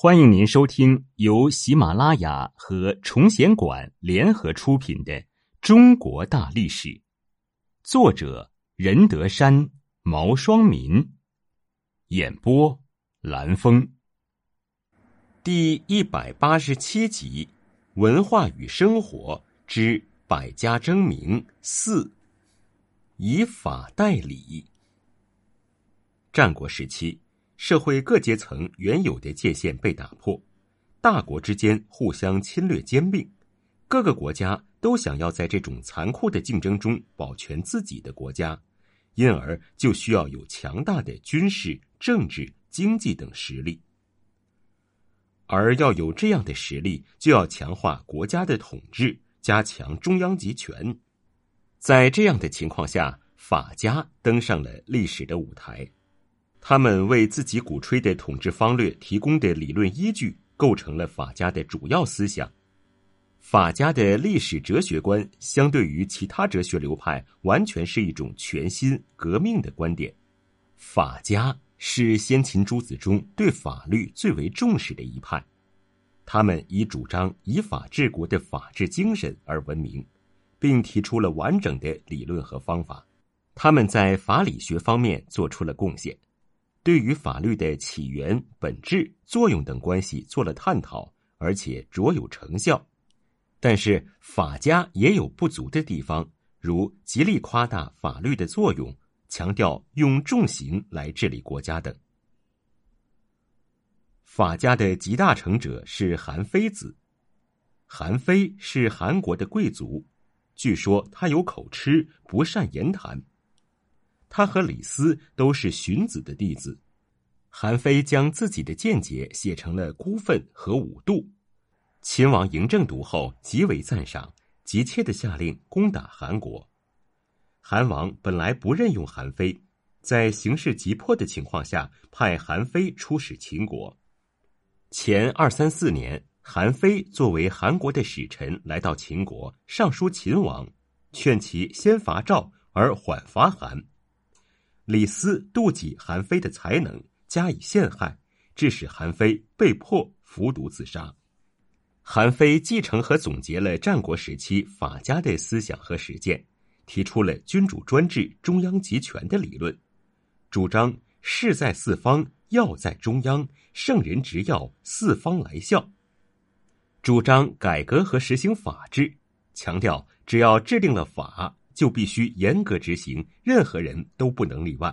欢迎您收听由喜马拉雅和崇贤馆联合出品的《中国大历史》，作者任德山、毛双民，演播蓝峰，第一百八十七集《文化与生活之百家争鸣四》，以法代理。战国时期。社会各阶层原有的界限被打破，大国之间互相侵略兼并，各个国家都想要在这种残酷的竞争中保全自己的国家，因而就需要有强大的军事、政治、经济等实力。而要有这样的实力，就要强化国家的统治，加强中央集权。在这样的情况下，法家登上了历史的舞台。他们为自己鼓吹的统治方略提供的理论依据，构成了法家的主要思想。法家的历史哲学观，相对于其他哲学流派，完全是一种全新革命的观点。法家是先秦诸子中对法律最为重视的一派，他们以主张以法治国的法治精神而闻名，并提出了完整的理论和方法。他们在法理学方面做出了贡献。对于法律的起源、本质、作用等关系做了探讨，而且卓有成效。但是法家也有不足的地方，如极力夸大法律的作用，强调用重刑来治理国家等。法家的集大成者是韩非子。韩非是韩国的贵族，据说他有口吃，不善言谈。他和李斯都是荀子的弟子，韩非将自己的见解写成了《孤愤》和《五度》。秦王嬴政读后极为赞赏，急切的下令攻打韩国。韩王本来不任用韩非，在形势急迫的情况下，派韩非出使秦国。前二三四年，韩非作为韩国的使臣来到秦国，上书秦王，劝其先伐赵而缓伐韩。李斯妒忌韩非的才能，加以陷害，致使韩非被迫服毒自杀。韩非继承和总结了战国时期法家的思想和实践，提出了君主专制、中央集权的理论，主张势在四方，要在中央，圣人执要，四方来效。主张改革和实行法治，强调只要制定了法。就必须严格执行，任何人都不能例外，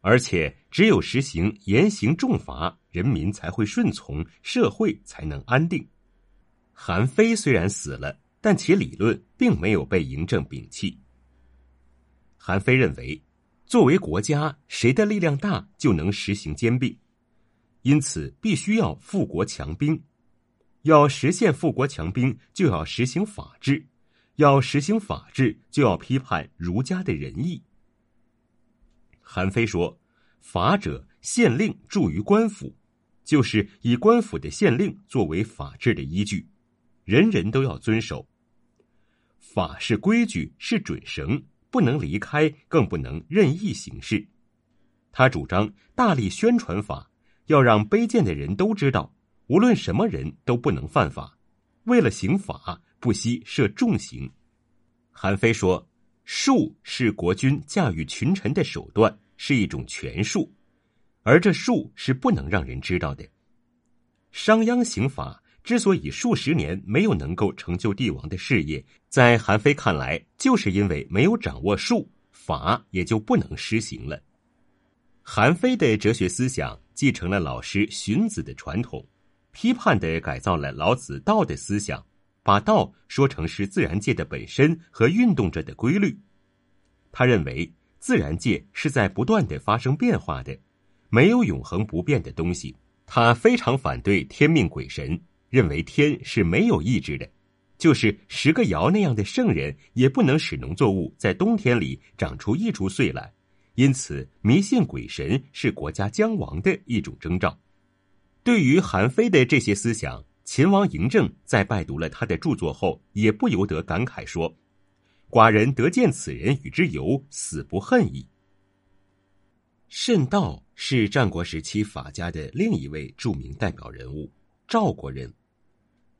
而且只有实行严刑重罚，人民才会顺从，社会才能安定。韩非虽然死了，但其理论并没有被嬴政摒弃。韩非认为，作为国家，谁的力量大就能实行兼并，因此必须要富国强兵。要实现富国强兵，就要实行法治。要实行法治，就要批判儒家的仁义。韩非说：“法者，县令助于官府，就是以官府的县令作为法治的依据，人人都要遵守。法是规矩，是准绳，不能离开，更不能任意行事。他主张大力宣传法，要让卑贱的人都知道，无论什么人都不能犯法。为了行法。”不惜设重刑。韩非说：“术是国君驾驭群臣的手段，是一种权术，而这术是不能让人知道的。商鞅刑法之所以数十年没有能够成就帝王的事业，在韩非看来，就是因为没有掌握术，法也就不能施行了。韩非的哲学思想继承了老师荀子的传统，批判的改造了老子道的思想。”把道说成是自然界的本身和运动着的规律，他认为自然界是在不断的发生变化的，没有永恒不变的东西。他非常反对天命鬼神，认为天是没有意志的，就是十个爻那样的圣人也不能使农作物在冬天里长出一株穗来，因此迷信鬼神是国家将亡的一种征兆。对于韩非的这些思想。秦王嬴政在拜读了他的著作后，也不由得感慨说：“寡人得见此人与之游，死不恨矣。”慎道是战国时期法家的另一位著名代表人物，赵国人。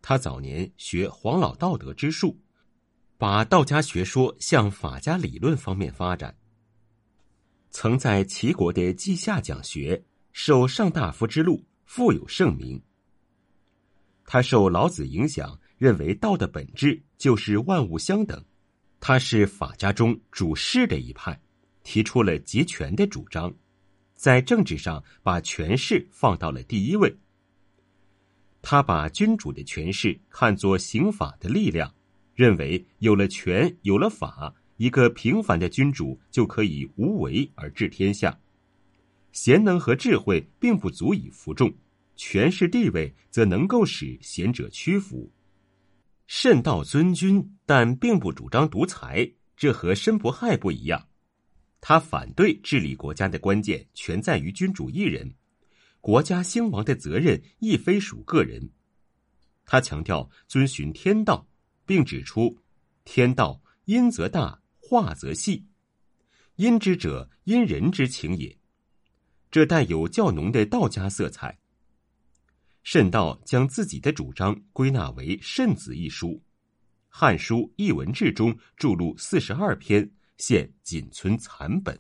他早年学黄老道德之术，把道家学说向法家理论方面发展。曾在齐国的稷下讲学，受上大夫之禄，富有盛名。他受老子影响，认为道的本质就是万物相等。他是法家中主事的一派，提出了集权的主张，在政治上把权势放到了第一位。他把君主的权势看作刑法的力量，认为有了权，有了法。一个平凡的君主就可以无为而治天下，贤能和智慧并不足以服众，权势地位则能够使贤者屈服。慎道尊君，但并不主张独裁，这和申伯亥不一样。他反对治理国家的关键全在于君主一人，国家兴亡的责任亦非属个人。他强调遵循天道，并指出天道阴则大。化则细，阴之者，因人之情也。这带有较浓的道家色彩。慎道将自己的主张归纳为《慎子》一书，《汉书艺文志》中著录四十二篇，现仅存残本。